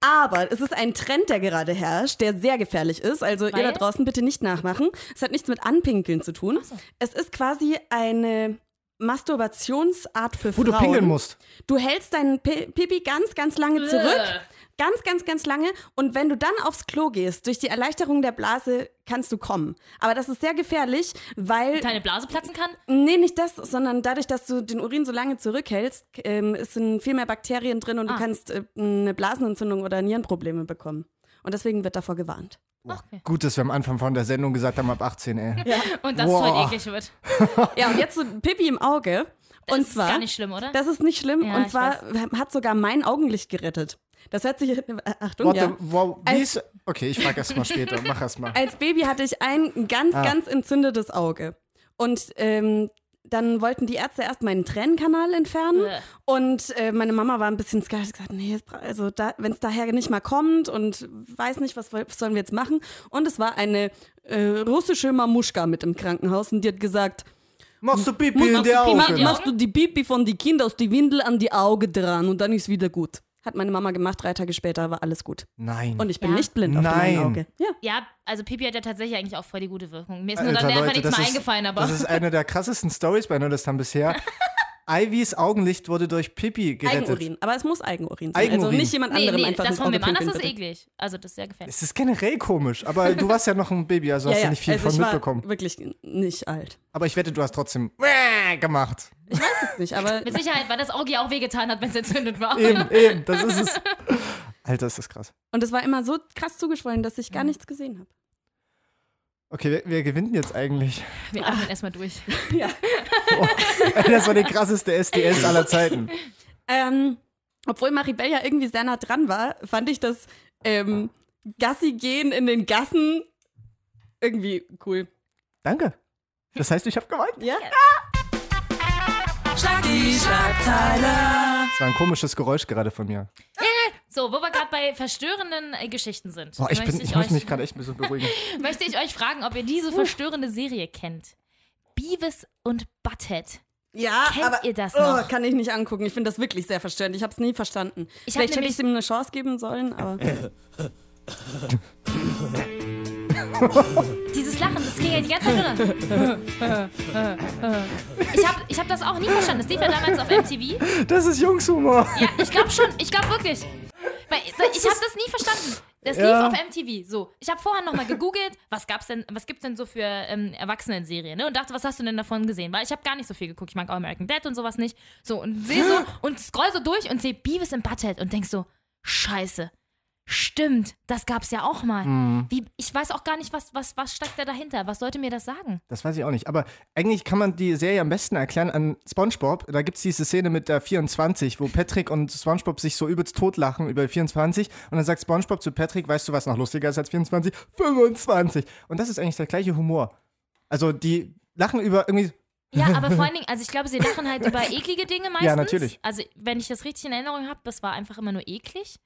Aber es ist ein Trend, der gerade herrscht, der sehr gefährlich ist. Also ihr Weil? da draußen bitte nicht nachmachen. Es hat nichts mit Anpinkeln zu tun. Es ist quasi eine Masturbationsart für wo Frauen. du pingeln musst. Du hältst deinen Pi- Pipi ganz, ganz lange zurück. Ganz, ganz, ganz lange. Und wenn du dann aufs Klo gehst, durch die Erleichterung der Blase kannst du kommen. Aber das ist sehr gefährlich, weil. Deine Blase platzen kann? Nee, nicht das, sondern dadurch, dass du den Urin so lange zurückhältst, ähm, sind viel mehr Bakterien drin und Ah. du kannst äh, eine Blasenentzündung oder Nierenprobleme bekommen. Und deswegen wird davor gewarnt. Okay. Gut, dass wir am Anfang von der Sendung gesagt haben, ab 18, ey. Und dass Boah. es heute eklig wird. Ja, und jetzt so Pipi im Auge. Das und ist zwar, gar nicht schlimm, oder? Das ist nicht schlimm. Ja, und zwar hat sogar mein Augenlicht gerettet. Das hört sich. Äh, Achtung, What ja. the, wow, wie Als- ist, okay, ich frage erst mal später. Mach erst mal. Als Baby hatte ich ein ganz, Ah. ganz entzündetes Auge. Und ähm, dann wollten die Ärzte erst meinen Tränenkanal entfernen. Äh. Und äh, meine Mama war ein bisschen skeptisch, gesagt, nee, also da, wenn es daher nicht mal kommt und weiß nicht, was, was sollen wir jetzt machen. Und es war eine äh, russische Mamuschka mit im Krankenhaus und die hat gesagt, Machst du Pipi in die Pipi Augen? machen, machst du die Pipi von die Kinder aus die Windel an die Auge dran und dann ist wieder gut. Hat meine Mama gemacht, drei Tage später war alles gut. Nein. Und ich bin Ja. nicht blind auf Nein. dem Auge. Ja. Ja, also Pipi hat ja tatsächlich eigentlich auch voll die gute Wirkung. Mir ist nur Alter, dann einfach nichts mehr ist- eingefallen, aber. Das ist eine der krassesten Stories bei Nerdistan bisher. Ivys Augenlicht wurde durch Pipi gerettet. Eigenurin. Aber es muss Eigenurin sein. Eigenurin. Also nicht jemand nee, anderem nee, einfach das von Mann, das ist bitte. eklig. Also das ist sehr gefährlich. Es ist generell komisch, aber du warst ja noch ein Baby, also hast du nicht viel also von ich war mitbekommen. wirklich nicht alt. Aber ich wette, du hast trotzdem gemacht. Ich weiß es nicht, aber Mit Sicherheit, weil das Auge ja auch wehgetan hat, wenn es entzündet war. Eben, eben, das ist es. Alter, ist das krass. und es war immer so krass zugeschwollen, dass ich gar nichts gesehen habe. Okay, wer, wer gewinnt denn jetzt eigentlich? Wir atmen erstmal durch. Das war der krasseste SDS aller Zeiten. Ähm, obwohl Maribel ja irgendwie sehr nah dran war, fand ich das ähm, Gassi gehen in den Gassen irgendwie cool. Danke. Das heißt, ich habe gewonnen. Ja? Schlag die Schlagzeile. Das war ein komisches Geräusch gerade von mir. So, wo wir gerade bei verstörenden äh, Geschichten sind, Boah, ich, möchte, bin, ich ich muss euch, mich gerade echt ein bisschen beruhigen. möchte ich euch fragen, ob ihr diese verstörende Serie kennt. Beavis und Butthead. Ja, Kennt aber ihr das oh, noch? kann ich nicht angucken. Ich finde das wirklich sehr verstörend. Ich habe es nie verstanden. Ich Vielleicht hätte ich ihm eine Chance geben sollen, aber Dieses Lachen, das ging ja die ganze Zeit nur. Ich habe ich hab das auch nie verstanden. Das lief ja damals auf MTV. Das ist Jungshumor. Ja, ich glaube schon. Ich glaube wirklich. Ich habe das nie verstanden. Das Ja. lief auf MTV. So, ich habe vorher nochmal gegoogelt, was gab's denn, was gibt's denn so für ähm, Erwachsenen-Serien, ne? Und dachte, was hast du denn davon gesehen? Weil ich habe gar nicht so viel geguckt. Ich mag auch American Dad und sowas nicht. So und sehe so und scroll so durch und sehe Beavis and Butthead und denk so, Scheiße. Stimmt, das gab's ja auch mal. Mhm. Wie, ich weiß auch gar nicht, was, was, was steckt da dahinter. Was sollte mir das sagen? Das weiß ich auch nicht. Aber eigentlich kann man die Serie am besten erklären an SpongeBob. Da gibt es diese Szene mit der 24, wo Patrick und SpongeBob sich so übelst totlachen über 24. Und dann sagt SpongeBob zu Patrick, weißt du, was noch lustiger ist als 24? 25. Und das ist eigentlich der gleiche Humor. Also die lachen über irgendwie. Ja, aber vor allen Dingen, also ich glaube, sie lachen halt über eklige Dinge meistens. Ja, natürlich. Also, wenn ich das richtig in Erinnerung habe, das war einfach immer nur eklig.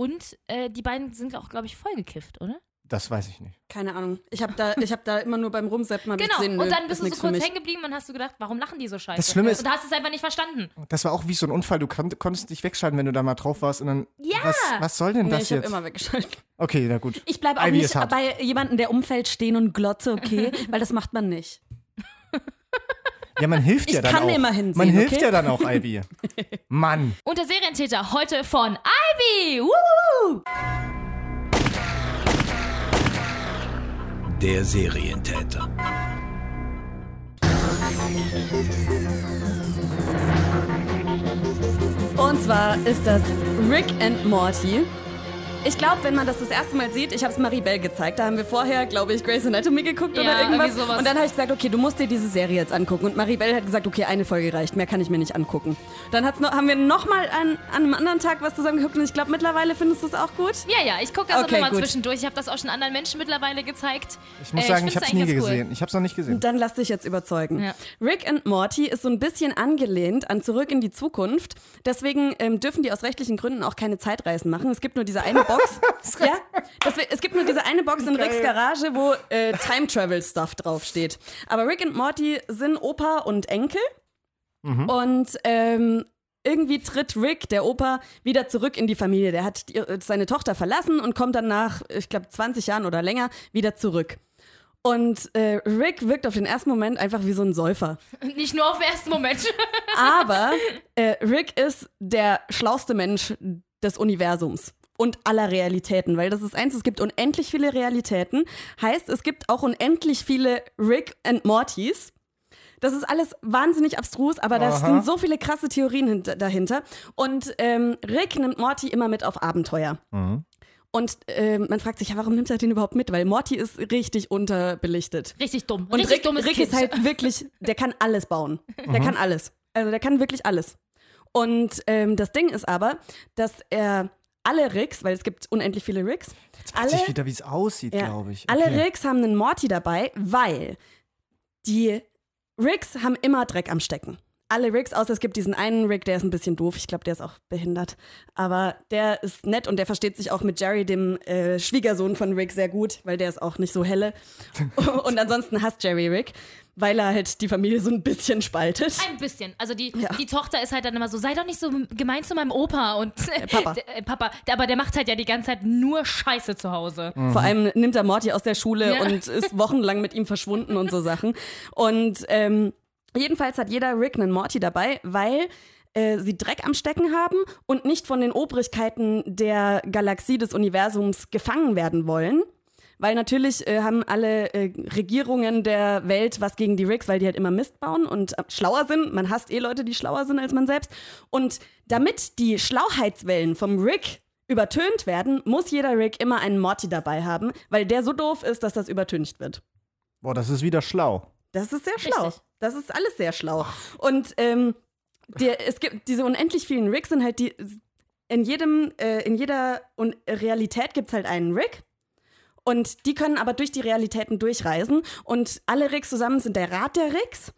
Und äh, die beiden sind auch, glaube ich, vollgekifft, oder? Das weiß ich nicht. keine Ahnung. Ich habe da, ich hab da immer nur beim Rumseppen ich Genau. gesehen, und dann ist bist du so kurz hängen geblieben und hast du gedacht, warum lachen die so scheiße? Das Schlimme ist- und da hast du es einfach nicht verstanden. Das war auch wie so ein Unfall. Du kon konntest dich wegschalten, wenn du da mal drauf warst. Und dann. Ja. Was, was soll denn Nee, das ich habe jetzt? immer weggeschaltet. Okay, na gut. Ich bleibe auch Ivy nicht hart. bei jemandem, der umfällt, stehen und glotze, okay? Weil das macht man nicht. Ja, man hilft Ich ja dann kann auch. immer hinsehen, Man hilft okay? ja dann auch, Ivy. Mann. Und der Serientäter heute von Ivy. Woo! Der Serientäter. Und zwar ist das Rick and Morty. Ich glaube, wenn man das das erste Mal sieht, ich habe es Maribel gezeigt, da haben wir vorher, glaube ich, Grey's Anatomy geguckt Ja, oder irgendwas. irgendwie sowas. Und dann habe ich gesagt, okay, du musst dir diese Serie jetzt angucken. Und Maribel hat gesagt, okay, eine Folge reicht, mehr kann ich mir nicht angucken. Dann hat's noch, haben wir nochmal an, an einem anderen Tag was zusammen geguckt und ich glaube, mittlerweile findest du es auch gut. Ja, ja, ich gucke das Okay, immer mal gut. zwischendurch. Ich habe das auch schon anderen Menschen mittlerweile gezeigt. Ich muss Äh, sagen, ich find's habe es nie ganz cool. gesehen. Ich habe es noch nicht gesehen. Dann lass dich jetzt überzeugen. Ja. Rick and Morty ist so ein bisschen angelehnt an Zurück in die Zukunft. Deswegen ähm, dürfen die aus rechtlichen Gründen auch keine Zeitreisen machen. Es gibt nur diese eine Box. ja, deswegen, es gibt nur diese eine Box in Ricks Garage, wo äh, Time Travel Stuff draufsteht. Aber Rick und Morty sind Opa und Enkel. Und ähm, irgendwie tritt Rick, der Opa, wieder zurück in die Familie. Der hat die, äh, seine Tochter verlassen und kommt dann nach, ich glaube, 20 Jahren oder länger wieder zurück. Und äh, Rick wirkt auf den ersten Moment einfach wie so ein Säufer. Nicht nur auf den ersten Moment. Aber äh, Rick ist der schlauste Mensch des Universums und aller Realitäten, weil das ist eins, es gibt unendlich viele Realitäten. Heißt, es gibt auch unendlich viele Rick and Mortys. Das ist alles wahnsinnig abstrus, aber da sind so viele krasse Theorien hint- dahinter. Und ähm, Rick nimmt Morty immer mit auf Abenteuer. Und ähm, man fragt sich, ja, warum nimmt er den überhaupt mit? Weil Morty ist richtig unterbelichtet. Richtig dumm. Und Richtig Rick, dummes Rick kind. ist halt wirklich, der kann alles bauen. Der kann alles. Also der kann wirklich alles. Und ähm, das Ding ist aber, dass er alle Ricks, weil es gibt unendlich viele Ricks, Jetzt weiß alle, ich wieder, wie es aussieht, ja, glaube ich. alle Okay. Ricks haben einen Morty dabei, weil die Ricks haben immer Dreck am Stecken. Alle Ricks, außer es gibt diesen einen Rick, der ist ein bisschen doof. Ich glaube, der ist auch behindert. Aber der ist nett und der versteht sich auch mit Jerry, dem äh, Schwiegersohn von Rick, sehr gut, weil der ist auch nicht so helle. und ansonsten hasst Jerry Rick, weil er halt die Familie so ein bisschen spaltet. Ein bisschen. Also die, Ja. die Tochter ist halt dann immer so, sei doch nicht so gemein zu meinem Opa und Papa. Der, äh, Papa. Aber der macht halt ja die ganze Zeit nur Scheiße zu Hause. Vor allem nimmt er Morty aus der Schule Ja. und ist wochenlang mit ihm verschwunden und so Sachen. Und ähm, jedenfalls hat jeder Rick einen Morty dabei, weil äh, sie Dreck am Stecken haben und nicht von den Obrigkeiten der Galaxie des Universums gefangen werden wollen. Weil natürlich äh, haben alle äh, Regierungen der Welt was gegen die Ricks, weil die halt immer Mist bauen und äh, schlauer sind. Man hasst eh Leute, die schlauer sind als man selbst. Und damit die Schlauheitswellen vom Rick übertönt werden, muss jeder Rick immer einen Morty dabei haben, weil der so doof ist, dass das übertüncht wird. Boah, das ist wieder schlau. Das ist sehr schlau. Richtig. Das ist alles sehr schlau. Und ähm, der, es gibt diese unendlich vielen Ricks sind halt die in jedem äh, in jeder Un Realität gibt es halt einen Rick. Und die können aber durch die Realitäten durchreisen. Und alle Ricks zusammen sind der Rat der Ricks.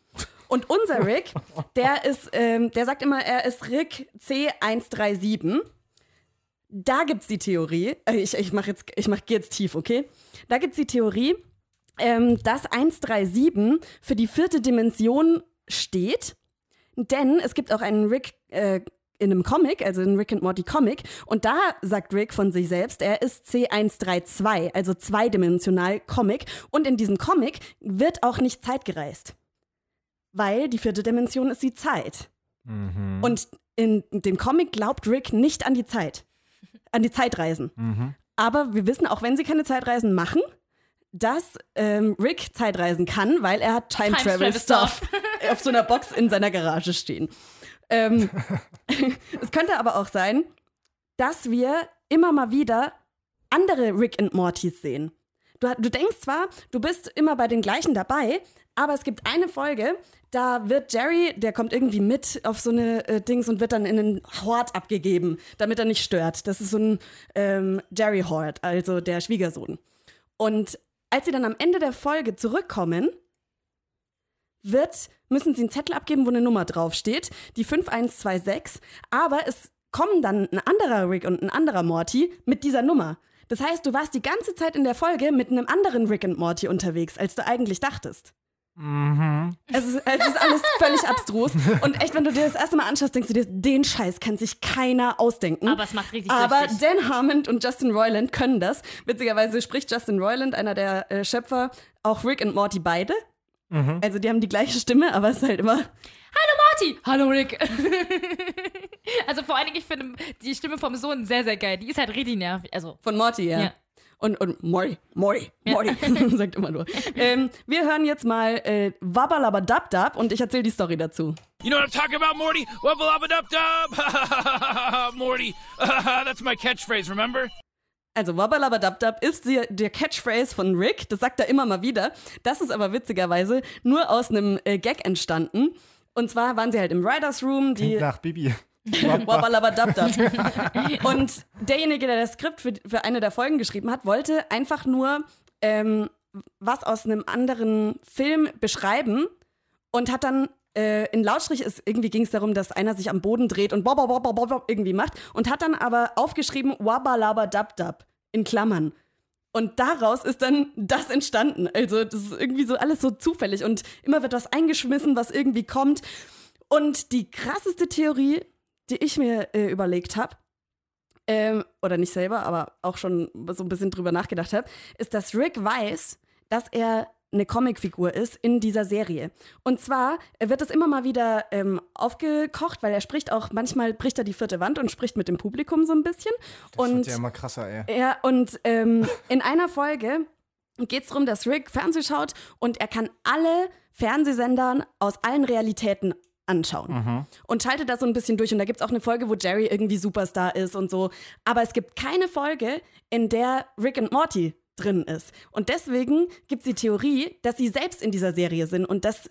Und unser Rick, der ist, ähm, der sagt immer, er ist Rick C137. Da gibt's die Theorie, äh, ich, ich mach jetzt, ich mach, geh jetzt tief, okay? Da gibt's die Theorie, ähm, dass 137 für die vierte Dimension steht. Denn es gibt auch einen Rick äh, in einem Comic, also einen Rick and Morty Comic, und da sagt Rick von sich selbst, er ist C132, also zweidimensional Comic. Und in diesem Comic wird auch nicht Zeit gereist. Weil die vierte Dimension ist die Zeit. Und in dem Comic glaubt Rick nicht an die Zeit, an die Zeitreisen. Aber wir wissen, auch wenn sie keine Zeitreisen machen, dass ähm, Rick Zeitreisen kann, weil er hat Time, Time Travel Travel Stuff auf so einer Box in seiner Garage stehen. Ähm, es könnte aber auch sein, dass wir immer mal wieder andere Rick und Mortys sehen. Du, du denkst zwar, du bist immer bei den gleichen dabei, aber es gibt eine Folge, da wird Jerry, der kommt irgendwie mit auf so eine äh, Dings und wird dann in einen Hort abgegeben, damit er nicht stört. Das ist so ein ähm, Jerry Hort, also der Schwiegersohn. Und als sie dann am Ende der Folge zurückkommen, wird, müssen sie einen Zettel abgeben, wo eine Nummer draufsteht, die 5126, aber es kommen dann ein anderer Rick und ein anderer Morty mit dieser Nummer. Das heißt, du warst die ganze Zeit in der Folge mit einem anderen Rick und Morty unterwegs, als du eigentlich dachtest. Es, ist, es ist alles völlig abstrus. Und echt, wenn du dir das erste Mal anschaust, denkst du dir, den Scheiß kann sich keiner ausdenken. Aber es macht richtig Aber süchtig. Dan Harmon und Justin Roiland können das. Witzigerweise spricht Justin Roiland, einer der äh, Schöpfer, auch Rick und Morty beide. Also die haben die gleiche Stimme, aber es ist halt immer. Marty! Hallo Rick! also vor allen Dingen, ich finde die Stimme vom Sohn sehr, sehr geil. Die ist halt richtig nervig. Also, Von Morty, ja. Ja. Und, und Morty, Morty, Morty, sagt immer nur. Ähm, wir hören jetzt mal äh, Wabbalabadabdab und ich erzähle die Story dazu. You know what I'm talking about, Morty? Dub dub! Morty. That's my catchphrase, remember? Also Wabbalabadabdab ist die, der Catchphrase von Rick, das sagt er immer mal wieder. Das ist aber witzigerweise nur aus einem äh, Gag entstanden. Und zwar waren sie halt im Writers Room, die Nach Bibi. Wabbalabadabdab. Und derjenige, der das Skript für, für eine der Folgen geschrieben hat, wollte einfach nur ähm, was aus einem anderen Film beschreiben und hat dann äh, in Lautstrich ist, irgendwie ging es darum, dass einer sich am Boden dreht und bob, bob, bob, bob, irgendwie macht und hat dann aber aufgeschrieben Wabbalabadabdab in Klammern. Und daraus ist dann das entstanden. Also, das ist irgendwie so alles so zufällig und immer wird was eingeschmissen, was irgendwie kommt. Und die krasseste Theorie, die ich mir äh, überlegt habe, ähm, oder nicht selber, aber auch schon so ein bisschen drüber nachgedacht habe, ist, dass Rick weiß, dass er eine Comicfigur ist in dieser Serie. Und zwar wird das immer mal wieder ähm, aufgekocht, weil er spricht auch, manchmal bricht er die vierte Wand und spricht mit dem Publikum so ein bisschen. Das und wird ja immer krasser, ey. ja, und ähm, in einer Folge geht es darum, dass Rick Fernseh schaut und er kann alle Fernsehsendern aus allen Realitäten anschauen. Und schaltet da so ein bisschen durch. Und da gibt es auch eine Folge, wo Jerry irgendwie Superstar ist und so. Aber es gibt keine Folge, in der Rick und Morty drin ist. Und deswegen gibt es die Theorie, dass sie selbst in dieser Serie sind und dass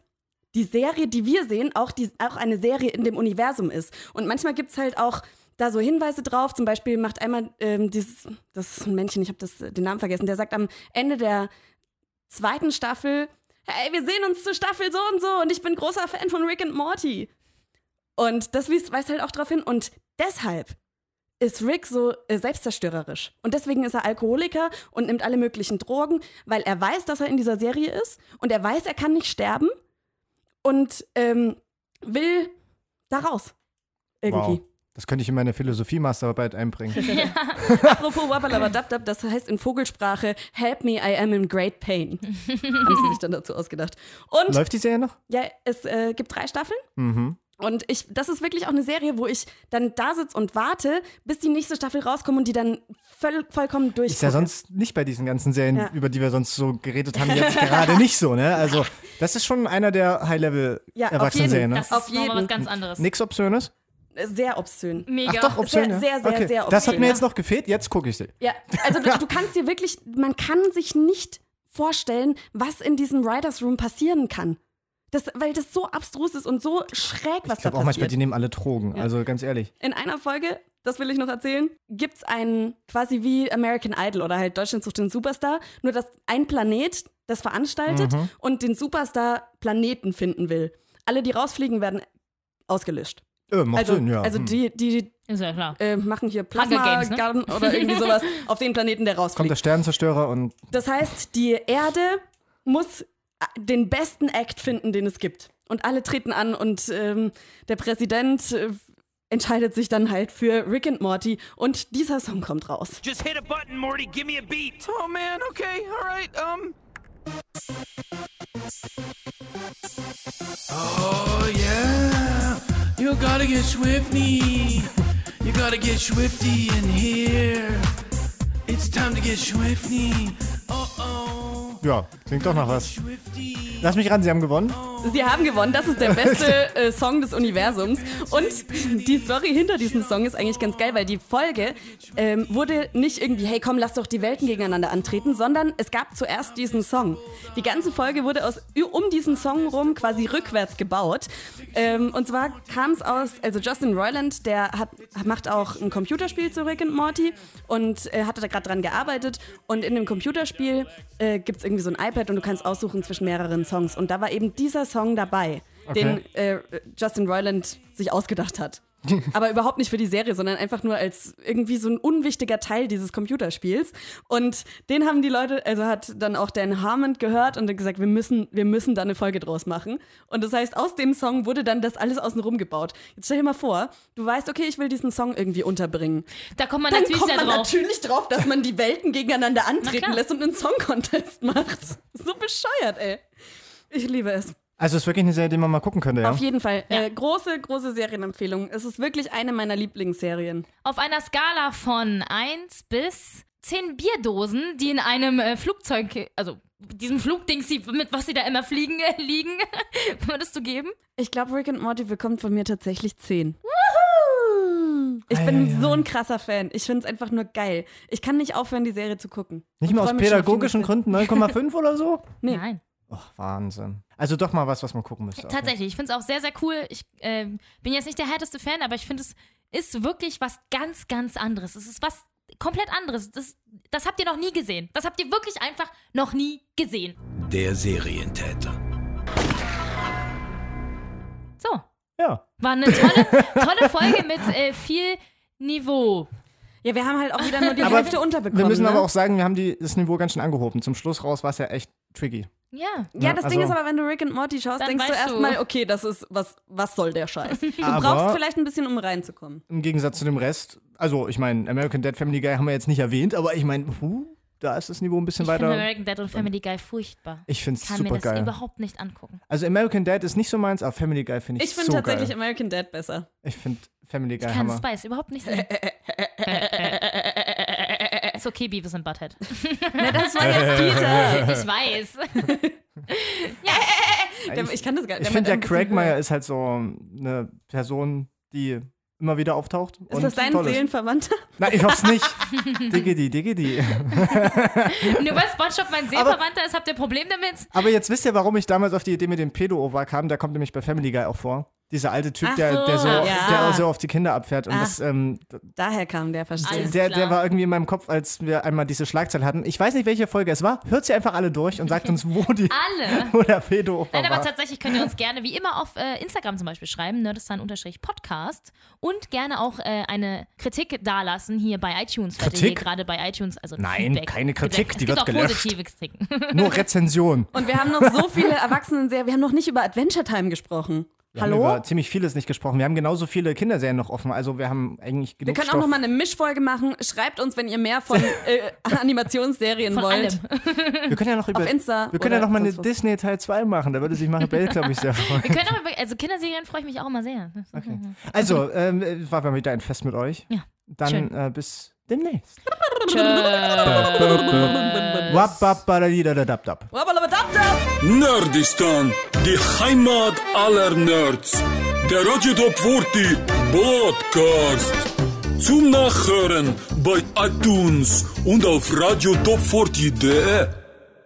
die Serie, die wir sehen, auch, die, auch eine Serie in dem Universum ist. Und manchmal gibt es halt auch da so Hinweise drauf. Zum Beispiel macht einmal ähm, dieses, das ist ein Männchen, ich habe den Namen vergessen, der sagt am Ende der zweiten Staffel, hey, wir sehen uns zur Staffel so und so und ich bin großer Fan von Rick und Morty. Und das weist halt auch darauf hin. Und deshalb ist Rick so äh, selbstzerstörerisch. Und deswegen ist er Alkoholiker und nimmt alle möglichen Drogen, weil er weiß, dass er in dieser Serie ist und er weiß, er kann nicht sterben und ähm, will da raus. Irgendwie. Wow. Das könnte ich in meine Philosophie-Masterarbeit einbringen. Apropos Wabbalabadabdab, das heißt in Vogelsprache Help me, I am in great pain. Haben sie sich dann dazu ausgedacht. Und Läuft die Serie noch? ja, es äh, gibt drei Staffeln. Mhm. Und ich, das ist wirklich auch eine Serie, wo ich dann da sitze und warte, bis die nächste Staffel rauskommt und die dann voll, vollkommen durch. Ist ja sonst nicht bei diesen ganzen Serien, Ja. über die wir sonst so geredet haben, jetzt gerade nicht so, ne? Also, das ist schon einer der Ja, auf High-Level-Erwachsenen-Serien, ne? Das ist Auf nochmal was jeden. ganz anderes. Nix Obszönes? Sehr obszön. Mega. Ach doch, obszön, Sehr, ja? sehr, sehr, okay. sehr Das hat obszön, mir ja. jetzt noch gefehlt, jetzt gucke ich sie. Ja, also du, du kannst dir wirklich, man kann sich nicht vorstellen, was in diesem Writers Room passieren kann. Das, weil das so abstrus ist und so schräg, was Ich da glaube auch manchmal, passiert. die nehmen alle Drogen, also ganz ehrlich. In einer Folge, das will ich noch erzählen, gibt es einen quasi wie American Idol oder halt Deutschland sucht den Superstar, nur dass ein Planet das veranstaltet Mhm. und den Superstar Planeten finden will. Alle, die rausfliegen, werden ausgelöscht. Äh, macht Also, Sinn, ja. also Hm. die, die Ist ja klar. äh, machen hier Hunger Plasma Games, ne? Garden oder irgendwie sowas auf den Planeten, der Kommt rausfliegt. der Sternenzerstörer und Das heißt, die Erde muss den besten Act finden, den es gibt. Und alle treten an und ähm, der Präsident äh, entscheidet sich dann halt für Rick and Morty und dieser Song kommt raus. Just hit a button, Morty. Give me a beat. Oh man, okay, alright, um. Oh yeah, you gotta get swifty. You gotta get swifty in here. It's time to get swifty. Oh oh, ja, klingt doch nach was. Lass mich ran, Sie haben gewonnen. Sie haben gewonnen, das ist der beste äh, Song des Universums. Und die Story hinter diesem Song ist eigentlich ganz geil, weil die Folge ähm, wurde nicht irgendwie, hey komm, lass doch die Welten gegeneinander antreten, sondern es gab zuerst diesen Song. Die ganze Folge wurde aus, um diesen Song rum quasi rückwärts gebaut. Ähm, und zwar kam es aus, also Justin Roiland, der hat, macht auch ein Computerspiel zu Rick and Morty und äh, hatte da gerade dran gearbeitet. Und in dem Computerspiel äh, gibt es irgendwie so ein iPad und du kannst aussuchen zwischen mehreren Songs. Und da war eben dieser Song dabei, den äh, Justin Roiland sich ausgedacht hat. Aber überhaupt nicht für die Serie, sondern einfach nur als irgendwie so ein unwichtiger Teil dieses Computerspiels. Und den haben die Leute, also hat dann auch Dan Harmon gehört und gesagt, wir müssen, wir müssen da eine Folge draus machen. Und das heißt, aus dem Song wurde dann das alles außenrum gebaut. Jetzt stell dir mal vor, du weißt, okay, ich will diesen Song irgendwie unterbringen. Da kommt man Dann natürlich kommt man drauf. natürlich drauf, dass man die Welten gegeneinander Na antreten lässt und einen Song-Contest macht. So bescheuert, ey. Ich liebe es. Also ist wirklich eine Serie, die man mal gucken könnte, ja? Auf jeden Fall. Ja. Äh, große, große Serienempfehlung. Es ist wirklich eine meiner Lieblingsserien. Auf einer Skala von 1 bis 10 Bierdosen, die in einem äh, Flugzeug, also diesem Flugdings, die- mit was sie da immer fliegen, äh, liegen, würdest du geben? Ich glaube, Rick and Morty bekommt von mir tatsächlich 10. Ich bin so ein krasser Fan. Ich finde es einfach nur geil. Ich kann nicht aufhören, die Serie zu gucken. Nicht mal aus pädagogischen. Gründen 9,5 oder so? Nee. Nein. Ach, Wahnsinn. Also doch mal was, was man gucken müsste. Tatsächlich, ich finde es auch sehr, sehr cool. Ich ähm, bin jetzt nicht der härteste Fan, aber ich finde, es ist wirklich was ganz, ganz anderes. Es ist was komplett anderes. Das, das habt ihr noch nie gesehen. Das habt ihr wirklich einfach noch nie gesehen. Der Serientäter. So, Ja. war eine tolle, tolle Folge mit äh, viel Niveau. Ja, wir haben halt auch wieder nur die Aber Hälfte unterbekommen. Wir müssen ne? aber auch sagen, wir haben die, das Niveau ganz schön angehoben. Zum Schluss raus war es ja echt tricky. Ja. Ja, das also- Ding ist aber, wenn du Rick and Morty schaust, denkst du erstmal, okay, das ist, was, was soll der Scheiß? Du Aber- brauchst vielleicht ein bisschen, um reinzukommen. Im Gegensatz zu dem Rest. Also, ich meine, American Dad Family Guy haben wir jetzt nicht erwähnt, aber ich meine, huh, da ist das Niveau ein bisschen Ich finde weiter. American Dad und Family Guy furchtbar. Ich finde es Kann mir super das geil. überhaupt nicht angucken. Also, American Dad ist nicht so meins, aber Family Guy finde ich, Ich finde so tatsächlich geil. American Dad besser. Ich finde Family Guy Ich kann Hammer. Spice überhaupt nicht sehen. ist okay, Beavis und Butthead. Na, das war jetzt Peter. Ich weiß. Der, ich kann das gar nicht. Ich finde ja, Craigmeyer ist halt so eine Person, die immer wieder auftaucht. Ist und das dein Seelenverwandter? Nein, ich hoffe es nicht. Diggity, diggity. Nur weil Spongebob mein Seelenverwandter ist, habt ihr ein Problem damit? Aber jetzt wisst ihr, warum ich damals auf die Idee mit dem Pedo-Over kam. Der kommt nämlich bei Family Guy auch vor. Dieser alte Typ, Ach der, so, der, so, ja. der so auf die Kinder abfährt. Und Ach. das, ähm, Daher kam der, verstehe. Der, der war irgendwie in meinem Kopf, als wir einmal diese Schlagzeile hatten. Ich weiß nicht, welche Folge es war. Hört sie einfach alle durch und sagt uns, wo, die, Alle. wo der Pedo-Over Nein, aber war. tatsächlich könnt ihr uns gerne wie immer auf äh, Instagram zum Beispiel schreiben, nerdistan-podcast und gerne auch äh, eine Kritik dalassen hier bei iTunes. Kritik? Gerade bei iTunes, also Nein, Feedback. keine Kritik, ja- die es wird gibt auch gelöscht. positive Kritiken. Nur Rezension. Und wir haben noch so viele Erwachsenen-Serien. Wir haben noch nicht über Adventure Time gesprochen. Wir haben Hallo? über ziemlich vieles nicht gesprochen. Wir haben genauso viele Kinderserien noch offen. Also wir haben eigentlich Wir genug können auch Stoff. noch mal eine Mischfolge machen. Schreibt uns, wenn ihr mehr von äh, Animationsserien Von wollt. allem. wir können ja noch über, Insta Wir können ja noch mal eine was. Disney Teil 2 machen. Da würde sich Maribel, glaube ich, sehr freuen. Wir können auch über, also Kinderserien freue ich mich auch immer sehr. Also, ähm, es war wieder ein Fest mit euch. Ja, Dann schön. äh, bis demnächst. Nerdistan, die Heimat aller Nerds. Der Radio Top 40 Podcast. Zum Nachhören bei iTunes und auf radiotop40.de.